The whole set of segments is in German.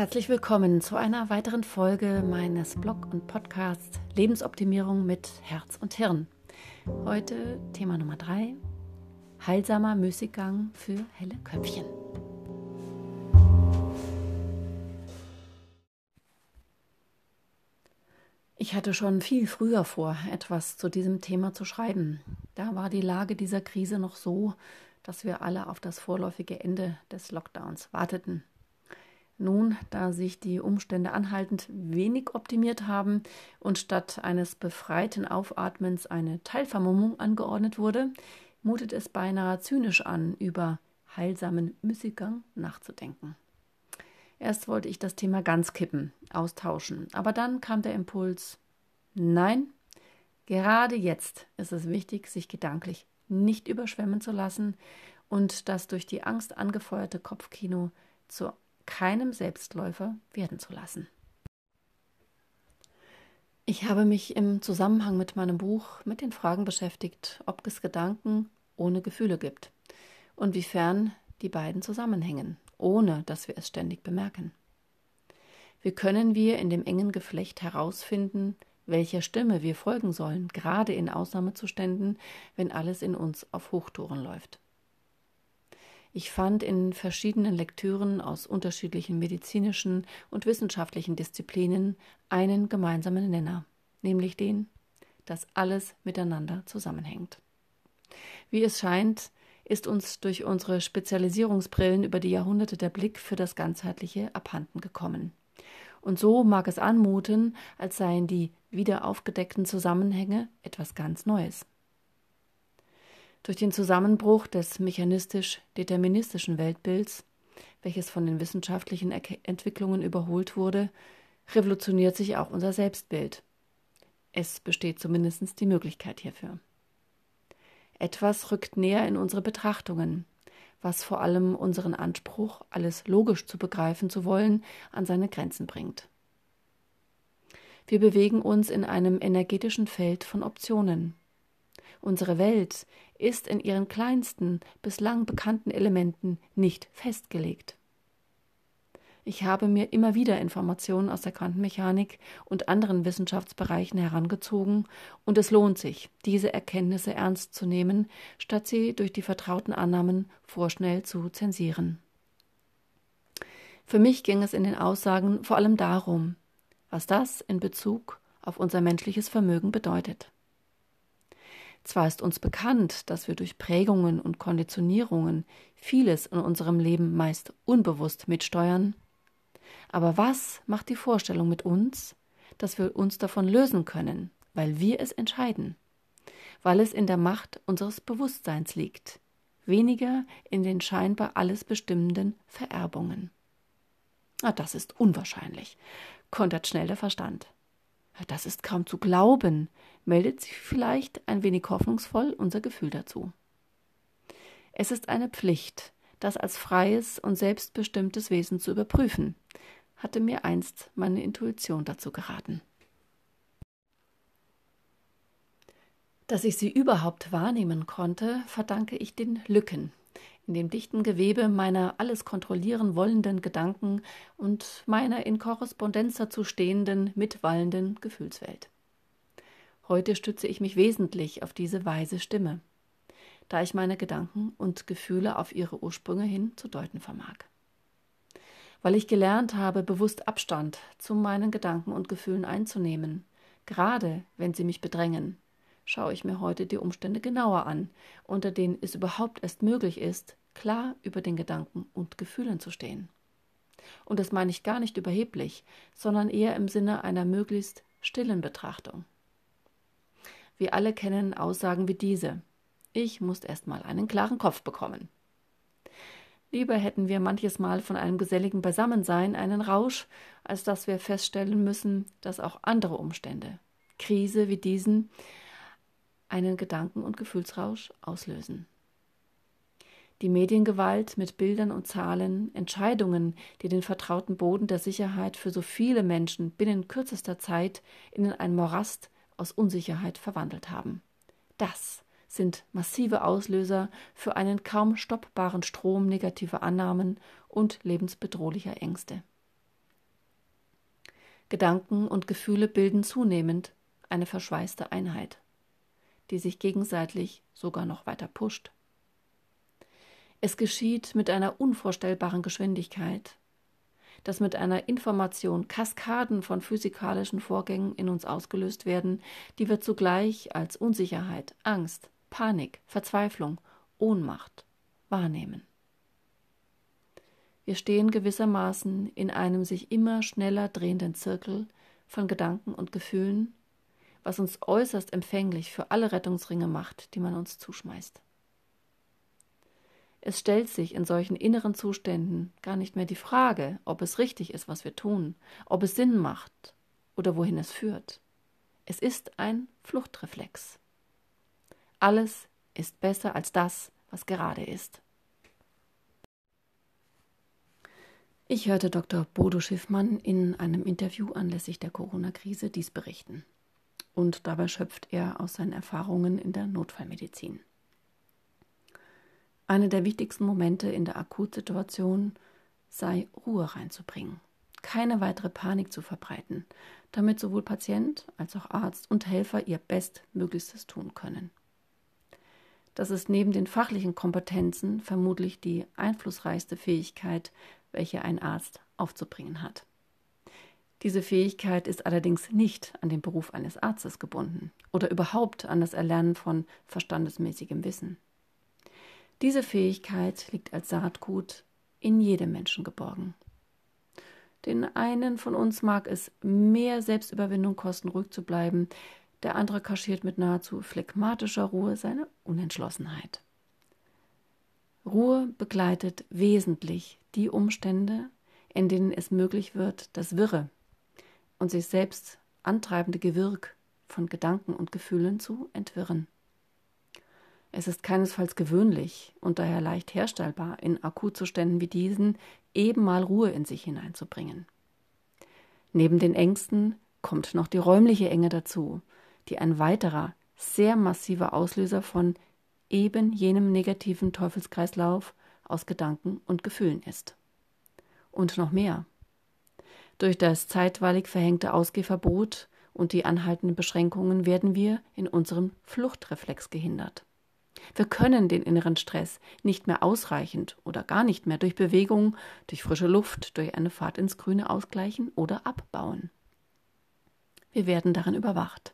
Herzlich willkommen zu einer weiteren Folge meines Blog und Podcasts Lebensoptimierung mit Herz und Hirn. Heute Thema Nummer 3: Heilsamer Müßiggang für helle Köpfchen. Ich hatte schon viel früher vor, etwas zu diesem Thema zu schreiben. Da war die Lage dieser Krise noch so, dass wir alle auf das vorläufige Ende des Lockdowns warteten. Nun, da sich die Umstände anhaltend wenig optimiert haben und statt eines befreiten Aufatmens eine Teilvermummung angeordnet wurde, mutet es beinahe zynisch an, über heilsamen Müßiggang nachzudenken. Erst wollte ich das Thema ganz kippen, austauschen, aber dann kam der Impuls, nein, gerade jetzt ist es wichtig, sich gedanklich nicht überschwemmen zu lassen und das durch die Angst angefeuerte Kopfkino zu keinem Selbstläufer werden zu lassen. Ich habe mich im Zusammenhang mit meinem Buch mit den Fragen beschäftigt, ob es Gedanken ohne Gefühle gibt und wiefern die beiden zusammenhängen, ohne dass wir es ständig bemerken. Wie können wir in dem engen Geflecht herausfinden, welcher Stimme wir folgen sollen, gerade in Ausnahmezuständen, wenn alles in uns auf Hochtouren läuft? Ich fand in verschiedenen Lektüren aus unterschiedlichen medizinischen und wissenschaftlichen Disziplinen einen gemeinsamen Nenner, nämlich den, dass alles miteinander zusammenhängt. Wie es scheint, ist uns durch unsere Spezialisierungsbrillen über die Jahrhunderte der Blick für das Ganzheitliche abhanden gekommen. Und so mag es anmuten, als seien die wieder aufgedeckten Zusammenhänge etwas ganz Neues. Durch den Zusammenbruch des mechanistisch-deterministischen Weltbilds, welches von den wissenschaftlichen Entwicklungen überholt wurde, revolutioniert sich auch unser Selbstbild. Es besteht zumindest die Möglichkeit hierfür. Etwas rückt näher in unsere Betrachtungen, was vor allem unseren Anspruch, alles logisch zu begreifen zu wollen, an seine Grenzen bringt. Wir bewegen uns in einem energetischen Feld von Optionen. Unsere Welt ist in ihren kleinsten, bislang bekannten Elementen nicht festgelegt. Ich habe mir immer wieder Informationen aus der Quantenmechanik und anderen Wissenschaftsbereichen herangezogen, und es lohnt sich, diese Erkenntnisse ernst zu nehmen, statt sie durch die vertrauten Annahmen vorschnell zu zensieren. Für mich ging es in den Aussagen vor allem darum, was das in Bezug auf unser menschliches Vermögen bedeutet. Zwar ist uns bekannt, dass wir durch Prägungen und Konditionierungen vieles in unserem Leben meist unbewusst mitsteuern, aber was macht die Vorstellung mit uns, dass wir uns davon lösen können, weil wir es entscheiden, weil es in der Macht unseres Bewusstseins liegt, weniger in den scheinbar alles bestimmenden Vererbungen. Ah, das ist unwahrscheinlich, kontert schnell der Verstand. Das ist kaum zu glauben, meldet sich vielleicht ein wenig hoffnungsvoll unser Gefühl dazu. Es ist eine Pflicht, das als freies und selbstbestimmtes Wesen zu überprüfen, hatte mir einst meine Intuition dazu geraten. Dass ich sie überhaupt wahrnehmen konnte, verdanke ich den Lücken, in dem dichten Gewebe meiner alles kontrollieren wollenden Gedanken und meiner in Korrespondenz dazu stehenden, mitwallenden Gefühlswelt. Heute stütze ich mich wesentlich auf diese weise Stimme, da ich meine Gedanken und Gefühle auf ihre Ursprünge hin zu deuten vermag. Weil ich gelernt habe, bewusst Abstand zu meinen Gedanken und Gefühlen einzunehmen, gerade wenn sie mich bedrängen, schaue ich mir heute die Umstände genauer an, unter denen es überhaupt erst möglich ist, klar über den Gedanken und Gefühlen zu stehen. Und das meine ich gar nicht überheblich, sondern eher im Sinne einer möglichst stillen Betrachtung. Wir alle kennen Aussagen wie diese. Ich muss erst mal einen klaren Kopf bekommen. Lieber hätten wir manches Mal von einem geselligen Beisammensein einen Rausch, als dass wir feststellen müssen, dass auch andere Umstände, Krise wie diesen, einen Gedanken- und Gefühlsrausch auslösen. Die Mediengewalt mit Bildern und Zahlen, Entscheidungen, die den vertrauten Boden der Sicherheit für so viele Menschen binnen kürzester Zeit in ein Morast aus Unsicherheit verwandelt haben. Das sind massive Auslöser für einen kaum stoppbaren Strom negativer Annahmen und lebensbedrohlicher Ängste. Gedanken und Gefühle bilden zunehmend eine verschweißte Einheit, die sich gegenseitig sogar noch weiter pusht. Es geschieht mit einer unvorstellbaren Geschwindigkeit, dass mit einer Information Kaskaden von physikalischen Vorgängen in uns ausgelöst werden, die wir zugleich als Unsicherheit, Angst, Panik, Verzweiflung, Ohnmacht wahrnehmen. Wir stehen gewissermaßen in einem sich immer schneller drehenden Zirkel von Gedanken und Gefühlen, was uns äußerst empfänglich für alle Rettungsringe macht, die man uns zuschmeißt. Es stellt sich in solchen inneren Zuständen gar nicht mehr die Frage, ob es richtig ist, was wir tun, ob es Sinn macht oder wohin es führt. Es ist ein Fluchtreflex. Alles ist besser als das, was gerade ist. Ich hörte Dr. Bodo Schiffmann in einem Interview anlässlich der Corona-Krise dies berichten. Und dabei schöpft er aus seinen Erfahrungen in der Notfallmedizin. Eine der wichtigsten Momente in der Akutsituation sei, Ruhe reinzubringen, keine weitere Panik zu verbreiten, damit sowohl Patient als auch Arzt und Helfer ihr Bestmöglichstes tun können. Das ist neben den fachlichen Kompetenzen vermutlich die einflussreichste Fähigkeit, welche ein Arzt aufzubringen hat. Diese Fähigkeit ist allerdings nicht an den Beruf eines Arztes gebunden oder überhaupt an das Erlernen von verstandesmäßigem Wissen. Diese Fähigkeit liegt als Saatgut in jedem Menschen geborgen. Den einen von uns mag es mehr Selbstüberwindung kosten, ruhig zu bleiben, der andere kaschiert mit nahezu phlegmatischer Ruhe seine Unentschlossenheit. Ruhe begleitet wesentlich die Umstände, in denen es möglich wird, das Wirre und sich selbst antreibende Gewirk von Gedanken und Gefühlen zu entwirren. Es ist keinesfalls gewöhnlich und daher leicht herstellbar, in Akutzuständen wie diesen eben mal Ruhe in sich hineinzubringen. Neben den Ängsten kommt noch die räumliche Enge dazu, die ein weiterer, sehr massiver Auslöser von eben jenem negativen Teufelskreislauf aus Gedanken und Gefühlen ist. Und noch mehr. Durch das zeitweilig verhängte Ausgehverbot und die anhaltenden Beschränkungen werden wir in unserem Fluchtreflex gehindert. Wir können den inneren Stress nicht mehr ausreichend oder gar nicht mehr durch Bewegung, durch frische Luft, durch eine Fahrt ins Grüne ausgleichen oder abbauen. Wir werden darin überwacht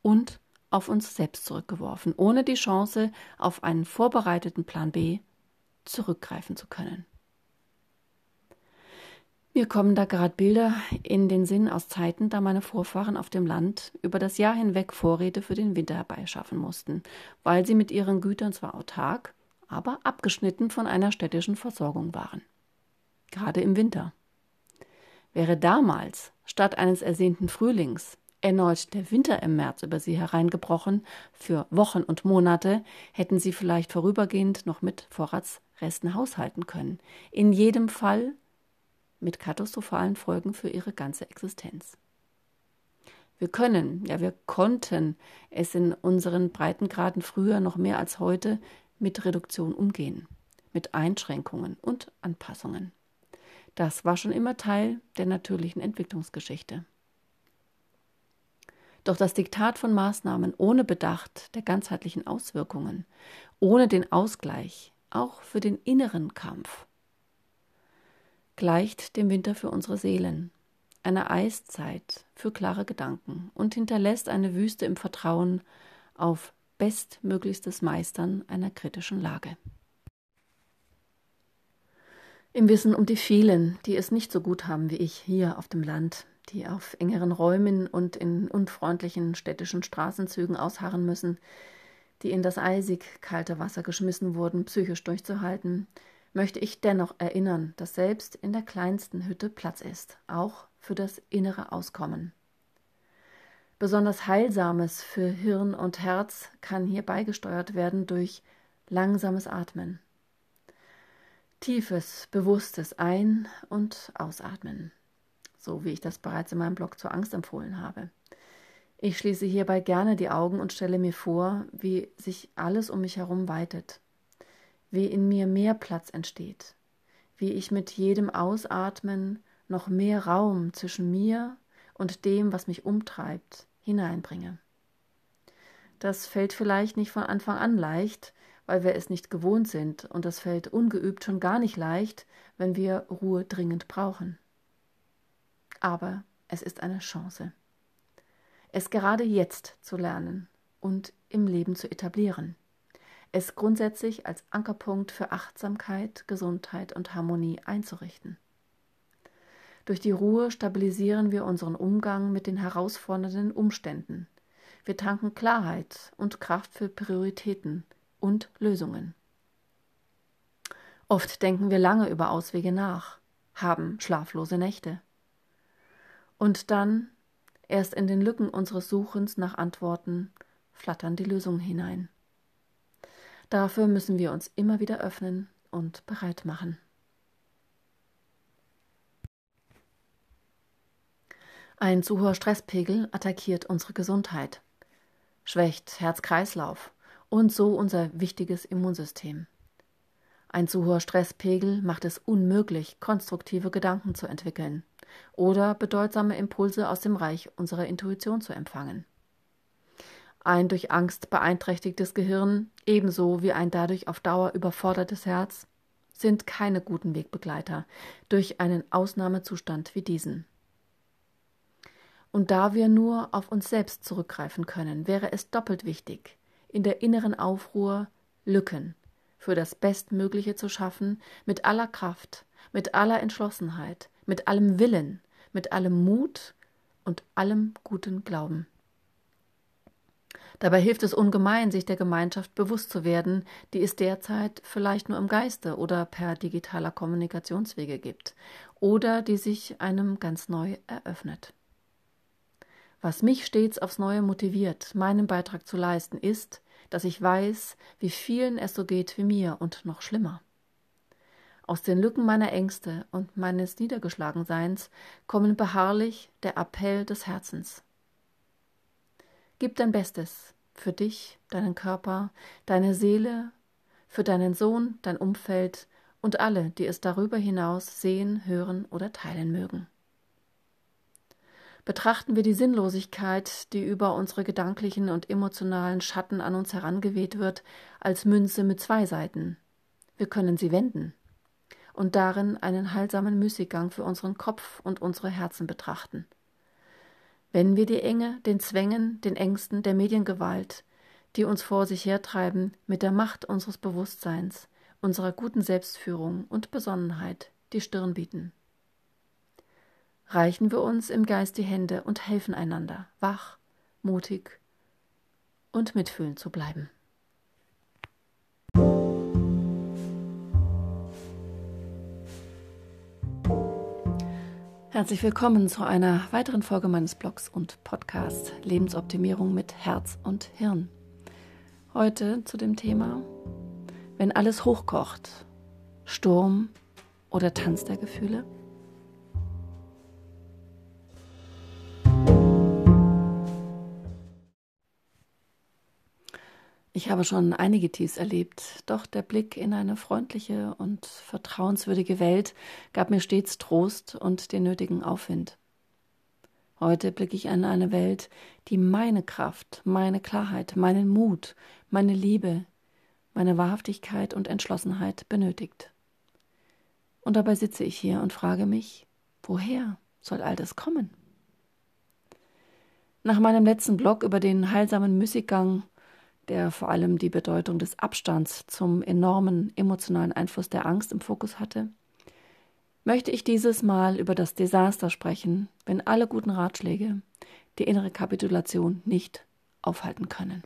und auf uns selbst zurückgeworfen, ohne die Chance, auf einen vorbereiteten Plan B zurückgreifen zu können. Mir kommen da gerade Bilder in den Sinn aus Zeiten, da meine Vorfahren auf dem Land über das Jahr hinweg Vorräte für den Winter herbeischaffen mussten, weil sie mit ihren Gütern zwar autark, aber abgeschnitten von einer städtischen Versorgung waren. Gerade im Winter. Wäre damals, statt eines ersehnten Frühlings, erneut der Winter im März über sie hereingebrochen, für Wochen und Monate, hätten sie vielleicht vorübergehend noch mit Vorratsresten haushalten können. In jedem Fall mit katastrophalen Folgen für ihre ganze Existenz. Wir können, ja wir konnten es in unseren Breitengraden früher noch mehr als heute mit Reduktion umgehen, mit Einschränkungen und Anpassungen. Das war schon immer Teil der natürlichen Entwicklungsgeschichte. Doch das Diktat von Maßnahmen ohne Bedacht der ganzheitlichen Auswirkungen, ohne den Ausgleich, auch für den inneren Kampf, gleicht dem Winter für unsere Seelen, eine Eiszeit für klare Gedanken und hinterlässt eine Wüste im Vertrauen auf bestmöglichstes Meistern einer kritischen Lage. Im Wissen um die vielen, die es nicht so gut haben wie ich hier auf dem Land, die auf engeren Räumen und in unfreundlichen städtischen Straßenzügen ausharren müssen, die in das eisig kalte Wasser geschmissen wurden, psychisch durchzuhalten, möchte ich dennoch erinnern, dass selbst in der kleinsten Hütte Platz ist, auch für das innere Auskommen. Besonders Heilsames für Hirn und Herz kann hier beigesteuert werden durch langsames Atmen. Tiefes, bewusstes Ein- und Ausatmen, so wie ich das bereits in meinem Blog zur Angst empfohlen habe. Ich schließe hierbei gerne die Augen und stelle mir vor, wie sich alles um mich herum weitet, wie in mir mehr Platz entsteht, wie ich mit jedem Ausatmen noch mehr Raum zwischen mir und dem, was mich umtreibt, hineinbringe. Das fällt vielleicht nicht von Anfang an leicht, weil wir es nicht gewohnt sind, und das fällt ungeübt schon gar nicht leicht, wenn wir Ruhe dringend brauchen. Aber es ist eine Chance, es gerade jetzt zu lernen und im Leben zu etablieren, es grundsätzlich als Ankerpunkt für Achtsamkeit, Gesundheit und Harmonie einzurichten. Durch die Ruhe stabilisieren wir unseren Umgang mit den herausfordernden Umständen. Wir tanken Klarheit und Kraft für Prioritäten und Lösungen. Oft denken wir lange über Auswege nach, haben schlaflose Nächte. Und dann, erst in den Lücken unseres Suchens nach Antworten, flattern die Lösungen hinein. Dafür müssen wir uns immer wieder öffnen und bereit machen. Ein zu hoher Stresspegel attackiert unsere Gesundheit, schwächt Herz-Kreislauf und so unser wichtiges Immunsystem. Ein zu hoher Stresspegel macht es unmöglich, konstruktive Gedanken zu entwickeln oder bedeutsame Impulse aus dem Reich unserer Intuition zu empfangen. Ein durch Angst beeinträchtigtes Gehirn, ebenso wie ein dadurch auf Dauer überfordertes Herz, sind keine guten Wegbegleiter durch einen Ausnahmezustand wie diesen. Und da wir nur auf uns selbst zurückgreifen können, wäre es doppelt wichtig, in der inneren Aufruhr Lücken für das Bestmögliche zu schaffen, mit aller Kraft, mit aller Entschlossenheit, mit allem Willen, mit allem Mut und allem guten Glauben. Dabei hilft es ungemein, sich der Gemeinschaft bewusst zu werden, die es derzeit vielleicht nur im Geiste oder per digitaler Kommunikationswege gibt oder die sich einem ganz neu eröffnet. Was mich stets aufs Neue motiviert, meinen Beitrag zu leisten, ist, dass ich weiß, wie vielen es so geht wie mir und noch schlimmer. Aus den Lücken meiner Ängste und meines Niedergeschlagenseins kommen beharrlich der Appell des Herzens. Gib dein Bestes für dich, deinen Körper, deine Seele, für deinen Sohn, dein Umfeld und alle, die es darüber hinaus sehen, hören oder teilen mögen betrachten wir die Sinnlosigkeit, die über unsere gedanklichen und emotionalen Schatten an uns herangeweht wird, als Münze mit zwei Seiten. Wir können sie wenden und darin einen heilsamen Müßiggang für unseren Kopf und unsere Herzen betrachten. Wenn wir die Enge, den Zwängen, den Ängsten der Mediengewalt, die uns vor sich hertreiben, mit der Macht unseres Bewusstseins, unserer guten Selbstführung und Besonnenheit die Stirn bieten reichen wir uns im Geist die Hände und helfen einander, wach, mutig und mitfühlend zu bleiben. Herzlich willkommen zu einer weiteren Folge meines Blogs und Podcasts Lebensoptimierung mit Herz und Hirn. Heute zu dem Thema, wenn alles hochkocht, Sturm oder Tanz der Gefühle. Ich habe schon einige Tiefs erlebt, doch der Blick in eine freundliche und vertrauenswürdige Welt gab mir stets Trost und den nötigen Aufwind. Heute blicke ich in eine Welt, die meine Kraft, meine Klarheit, meinen Mut, meine Liebe, meine Wahrhaftigkeit und Entschlossenheit benötigt. Und dabei sitze ich hier und frage mich, woher soll all das kommen? Nach meinem letzten Blog über den heilsamen Müßiggang der vor allem die Bedeutung des Abstands zum enormen emotionalen Einfluss der Angst im Fokus hatte, möchte ich dieses Mal über das Desaster sprechen, wenn alle guten Ratschläge die innere Kapitulation nicht aufhalten können.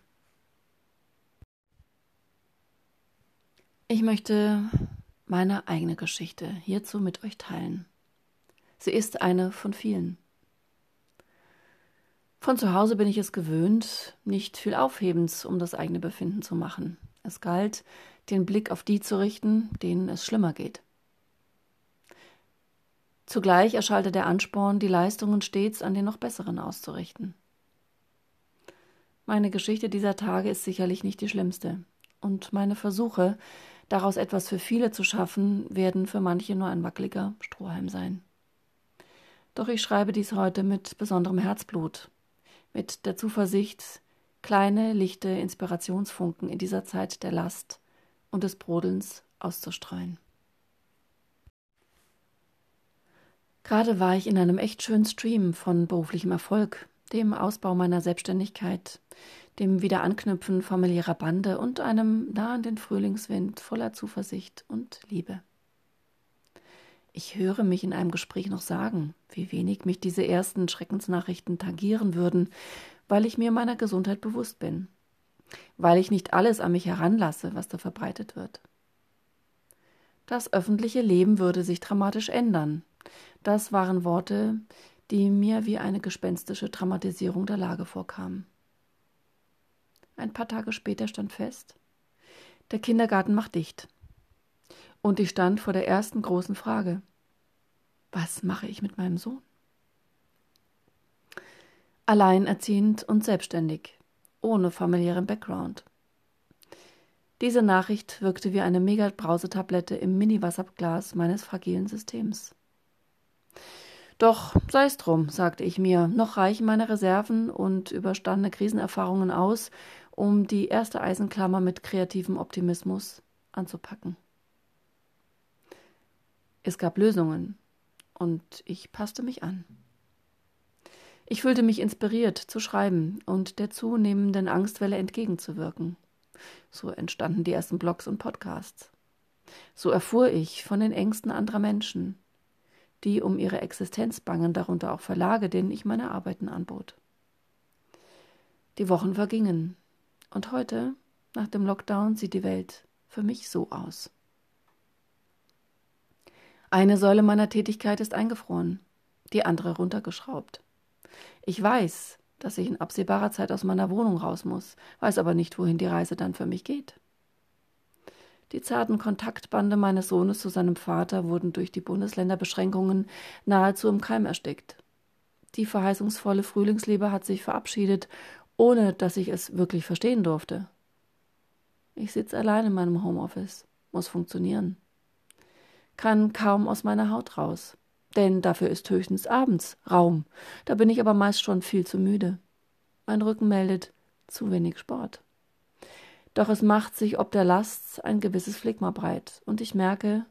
Ich möchte meine eigene Geschichte hierzu mit euch teilen. Sie ist eine von vielen. Von zu Hause bin ich es gewöhnt, nicht viel Aufhebens um das eigene Befinden zu machen. Es galt, den Blick auf die zu richten, denen es schlimmer geht. Zugleich erschallte der Ansporn, die Leistungen stets an den noch Besseren auszurichten. Meine Geschichte dieser Tage ist sicherlich nicht die schlimmste, und meine Versuche, daraus etwas für viele zu schaffen, werden für manche nur ein wackeliger Strohhalm sein. Doch ich schreibe dies heute mit besonderem Herzblut, mit der Zuversicht, kleine, lichte Inspirationsfunken in dieser Zeit der Last und des Brodelns auszustreuen. Gerade war ich in einem echt schönen Stream von beruflichem Erfolg, dem Ausbau meiner Selbstständigkeit, dem Wiederanknüpfen familiärer Bande und einem nahenden Frühlingswind voller Zuversicht und Liebe. Ich höre mich in einem Gespräch noch sagen, wie wenig mich diese ersten Schreckensnachrichten tangieren würden, weil ich mir meiner Gesundheit bewusst bin, weil ich nicht alles an mich heranlasse, was da verbreitet wird. Das öffentliche Leben würde sich dramatisch ändern. Das waren Worte, die mir wie eine gespenstische Dramatisierung der Lage vorkamen. Ein paar Tage später stand fest, der Kindergarten macht dicht. Und ich stand vor der ersten großen Frage. Was mache ich mit meinem Sohn? Alleinerziehend und selbstständig, ohne familiären Background. Diese Nachricht wirkte wie eine Mega-Brausetablette im Mini-Wasserglas meines fragilen Systems. Doch sei es drum, sagte ich mir, noch reichen meine Reserven und überstandene Krisenerfahrungen aus, um die erste Eisenklammer mit kreativem Optimismus anzupacken. Es gab Lösungen und ich passte mich an. Ich fühlte mich inspiriert zu schreiben und der zunehmenden Angstwelle entgegenzuwirken. So entstanden die ersten Blogs und Podcasts. So erfuhr ich von den Ängsten anderer Menschen, die um ihre Existenz bangen, darunter auch Verlage, denen ich meine Arbeiten anbot. Die Wochen vergingen, und heute, nach dem Lockdown, sieht die Welt für mich so aus. Eine Säule meiner Tätigkeit ist eingefroren, die andere runtergeschraubt. Ich weiß, dass ich in absehbarer Zeit aus meiner Wohnung raus muss, weiß aber nicht, wohin die Reise dann für mich geht. Die zarten Kontaktbande meines Sohnes zu seinem Vater wurden durch die Bundesländerbeschränkungen nahezu im Keim erstickt. Die verheißungsvolle Frühlingsliebe hat sich verabschiedet, ohne dass ich es wirklich verstehen durfte. Ich sitze allein in meinem Homeoffice, muss funktionieren. Kann kaum aus meiner Haut raus, denn dafür ist höchstens abends Raum. Da bin ich aber meist schon viel zu müde. Mein Rücken meldet zu wenig Sport. Doch es macht sich ob der Last ein gewisses Phlegma breit, und ich merke,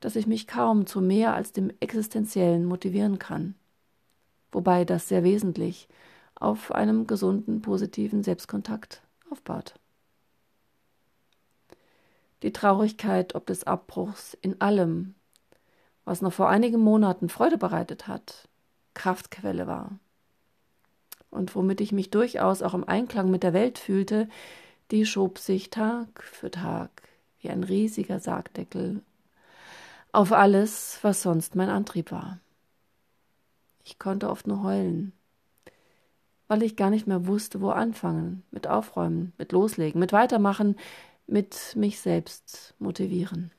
dass ich mich kaum zu mehr als dem Existenziellen motivieren kann. Wobei das sehr wesentlich auf einem gesunden, positiven Selbstkontakt aufbaut. Die Traurigkeit ob des Abbruchs in allem, was noch vor einigen Monaten Freude bereitet hat, Kraftquelle war. Und womit ich mich durchaus auch im Einklang mit der Welt fühlte, die schob sich Tag für Tag wie ein riesiger Sargdeckel auf alles, was sonst mein Antrieb war. Ich konnte oft nur heulen, weil ich gar nicht mehr wusste, wo anfangen, mit Aufräumen, mit Loslegen, mit Weitermachen, mit mich selbst motivieren.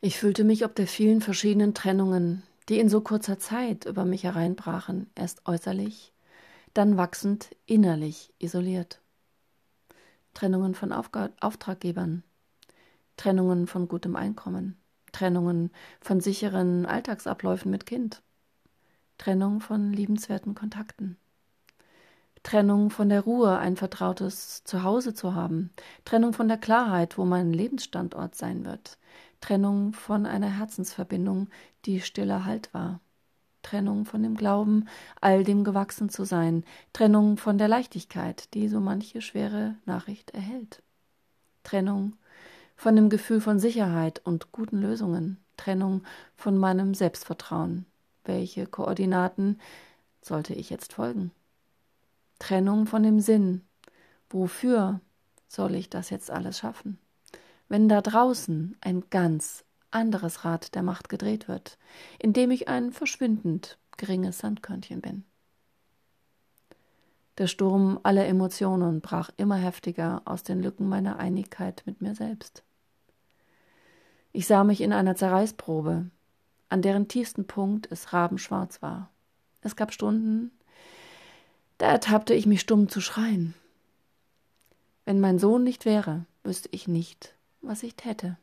Ich fühlte mich ob der vielen verschiedenen Trennungen, die in so kurzer Zeit über mich hereinbrachen, erst äußerlich, dann wachsend innerlich isoliert. Trennungen von Aufga Auftraggebern, Trennungen von gutem Einkommen, Trennungen von sicheren Alltagsabläufen mit Kind, Trennung von liebenswerten Kontakten, Trennung von der Ruhe, ein vertrautes Zuhause zu haben, Trennung von der Klarheit, wo mein Lebensstandort sein wird, Trennung von einer Herzensverbindung, die stiller Halt war. Trennung von dem Glauben, all dem gewachsen zu sein, Trennung von der Leichtigkeit, die so manche schwere Nachricht erhält, Trennung von dem Gefühl von Sicherheit und guten Lösungen, Trennung von meinem Selbstvertrauen. Welche Koordinaten sollte ich jetzt folgen? Trennung von dem Sinn. Wofür soll ich das jetzt alles schaffen? Wenn da draußen ein ganz anderes Rad der Macht gedreht wird, indem ich ein verschwindend geringes Sandkörnchen bin. Der Sturm aller Emotionen brach immer heftiger aus den Lücken meiner Einigkeit mit mir selbst. Ich sah mich in einer Zerreißprobe, an deren tiefsten Punkt es rabenschwarz war. Es gab Stunden, da ertappte ich mich stumm zu schreien. Wenn mein Sohn nicht wäre, wüsste ich nicht, was ich täte.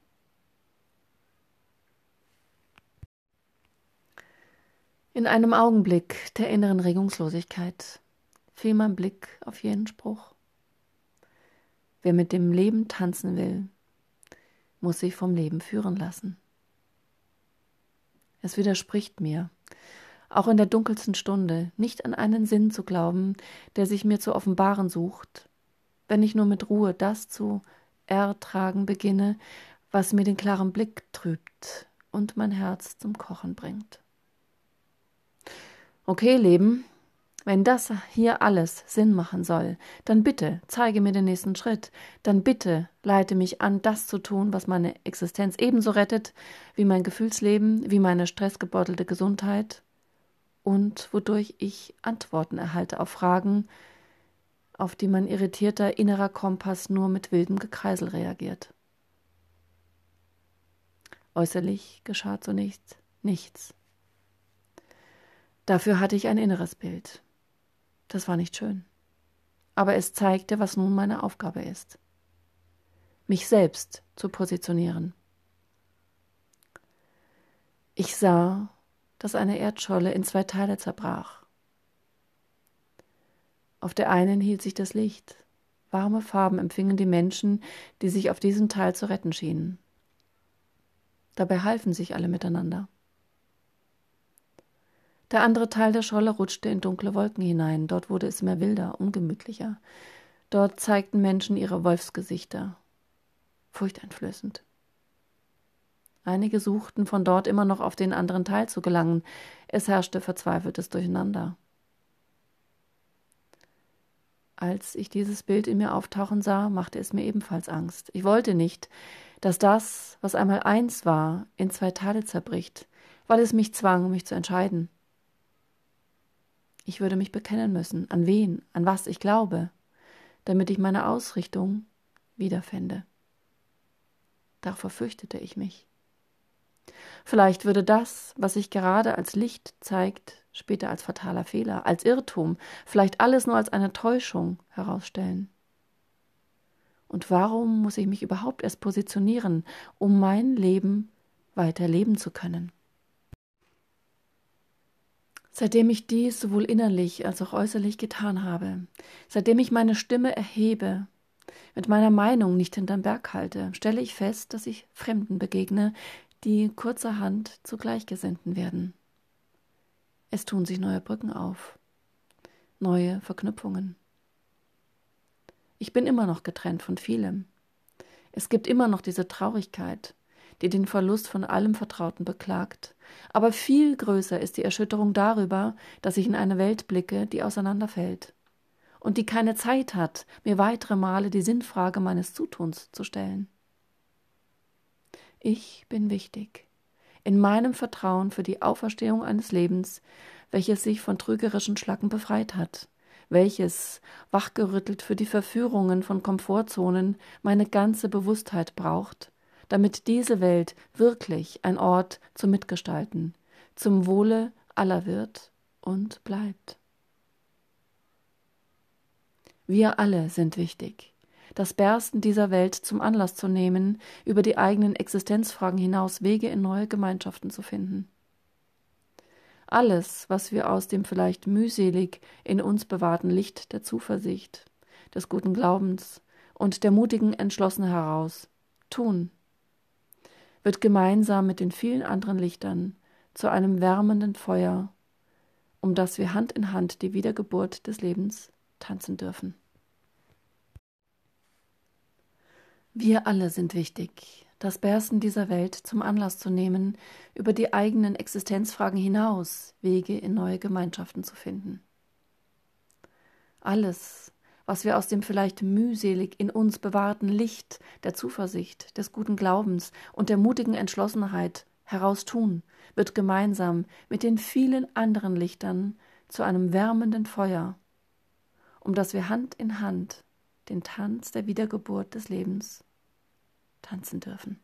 In einem Augenblick der inneren Regungslosigkeit fiel mein Blick auf jenen Spruch. Wer mit dem Leben tanzen will, muss sich vom Leben führen lassen. Es widerspricht mir, auch in der dunkelsten Stunde, nicht an einen Sinn zu glauben, der sich mir zu offenbaren sucht, wenn ich nur mit Ruhe das zu ertragen beginne, was mir den klaren Blick trübt und mein Herz zum Kochen bringt. Okay, Leben, wenn das hier alles Sinn machen soll, dann bitte zeige mir den nächsten Schritt, dann bitte leite mich an, das zu tun, was meine Existenz ebenso rettet, wie mein Gefühlsleben, wie meine stressgebeutelte Gesundheit und wodurch ich Antworten erhalte auf Fragen, auf die mein irritierter innerer Kompass nur mit wildem Gekreisel reagiert. Äußerlich geschah zunächst nichts. Dafür hatte ich ein inneres Bild. Das war nicht schön. Aber es zeigte, was nun meine Aufgabe ist. Mich selbst zu positionieren. Ich sah, dass eine Erdscholle in zwei Teile zerbrach. Auf der einen hielt sich das Licht. Warme Farben empfingen die Menschen, die sich auf diesem Teil zu retten schienen. Dabei halfen sich alle miteinander. Der andere Teil der Scholle rutschte in dunkle Wolken hinein. Dort wurde es mehr wilder, ungemütlicher. Dort zeigten Menschen ihre Wolfsgesichter. Furchteinflößend. Einige suchten von dort immer noch auf den anderen Teil zu gelangen. Es herrschte verzweifeltes Durcheinander. Als ich dieses Bild in mir auftauchen sah, machte es mir ebenfalls Angst. Ich wollte nicht, dass das, was einmal eins war, in zwei Teile zerbricht, weil es mich zwang, mich zu entscheiden. Ich würde mich bekennen müssen, an wen, an was ich glaube, damit ich meine Ausrichtung wiederfände. Davor fürchtete ich mich. Vielleicht würde das, was sich gerade als Licht zeigt, später als fataler Fehler, als Irrtum, vielleicht alles nur als eine Täuschung herausstellen. Und warum muss ich mich überhaupt erst positionieren, um mein Leben weiter leben zu können? Seitdem ich dies sowohl innerlich als auch äußerlich getan habe, seitdem ich meine Stimme erhebe, mit meiner Meinung nicht hinterm Berg halte, stelle ich fest, dass ich Fremden begegne, die kurzerhand zu Gleichgesinnten werden. Es tun sich neue Brücken auf, neue Verknüpfungen. Ich bin immer noch getrennt von vielem. Es gibt immer noch diese Traurigkeit, die den Verlust von allem Vertrauten beklagt. Aber viel größer ist die Erschütterung darüber, dass ich in eine Welt blicke, die auseinanderfällt und die keine Zeit hat, mir weitere Male die Sinnfrage meines Zutuns zu stellen. Ich bin wichtig. In meinem Vertrauen für die Auferstehung eines Lebens, welches sich von trügerischen Schlacken befreit hat, welches, wachgerüttelt für die Verführungen von Komfortzonen, meine ganze Bewusstheit braucht, damit diese Welt wirklich ein Ort zum Mitgestalten, zum Wohle aller wird und bleibt. Wir alle sind wichtig. Das Bersten dieser Welt zum Anlass zu nehmen, über die eigenen Existenzfragen hinaus Wege in neue Gemeinschaften zu finden. Alles, was wir aus dem vielleicht mühselig in uns bewahrten Licht der Zuversicht, des guten Glaubens und der mutigen Entschlossenheit heraus tun, wird gemeinsam mit den vielen anderen Lichtern zu einem wärmenden Feuer, um das wir Hand in Hand die Wiedergeburt des Lebens tanzen dürfen. Wir alle sind wichtig, das Bersten dieser Welt zum Anlass zu nehmen, über die eigenen Existenzfragen hinaus Wege in neue Gemeinschaften zu finden. Alles, was wir aus dem vielleicht mühselig in uns bewahrten Licht der Zuversicht, des guten Glaubens und der mutigen Entschlossenheit heraus tun, wird gemeinsam mit den vielen anderen Lichtern zu einem wärmenden Feuer, um das wir Hand in Hand den Tanz der Wiedergeburt des Lebens tanzen dürfen.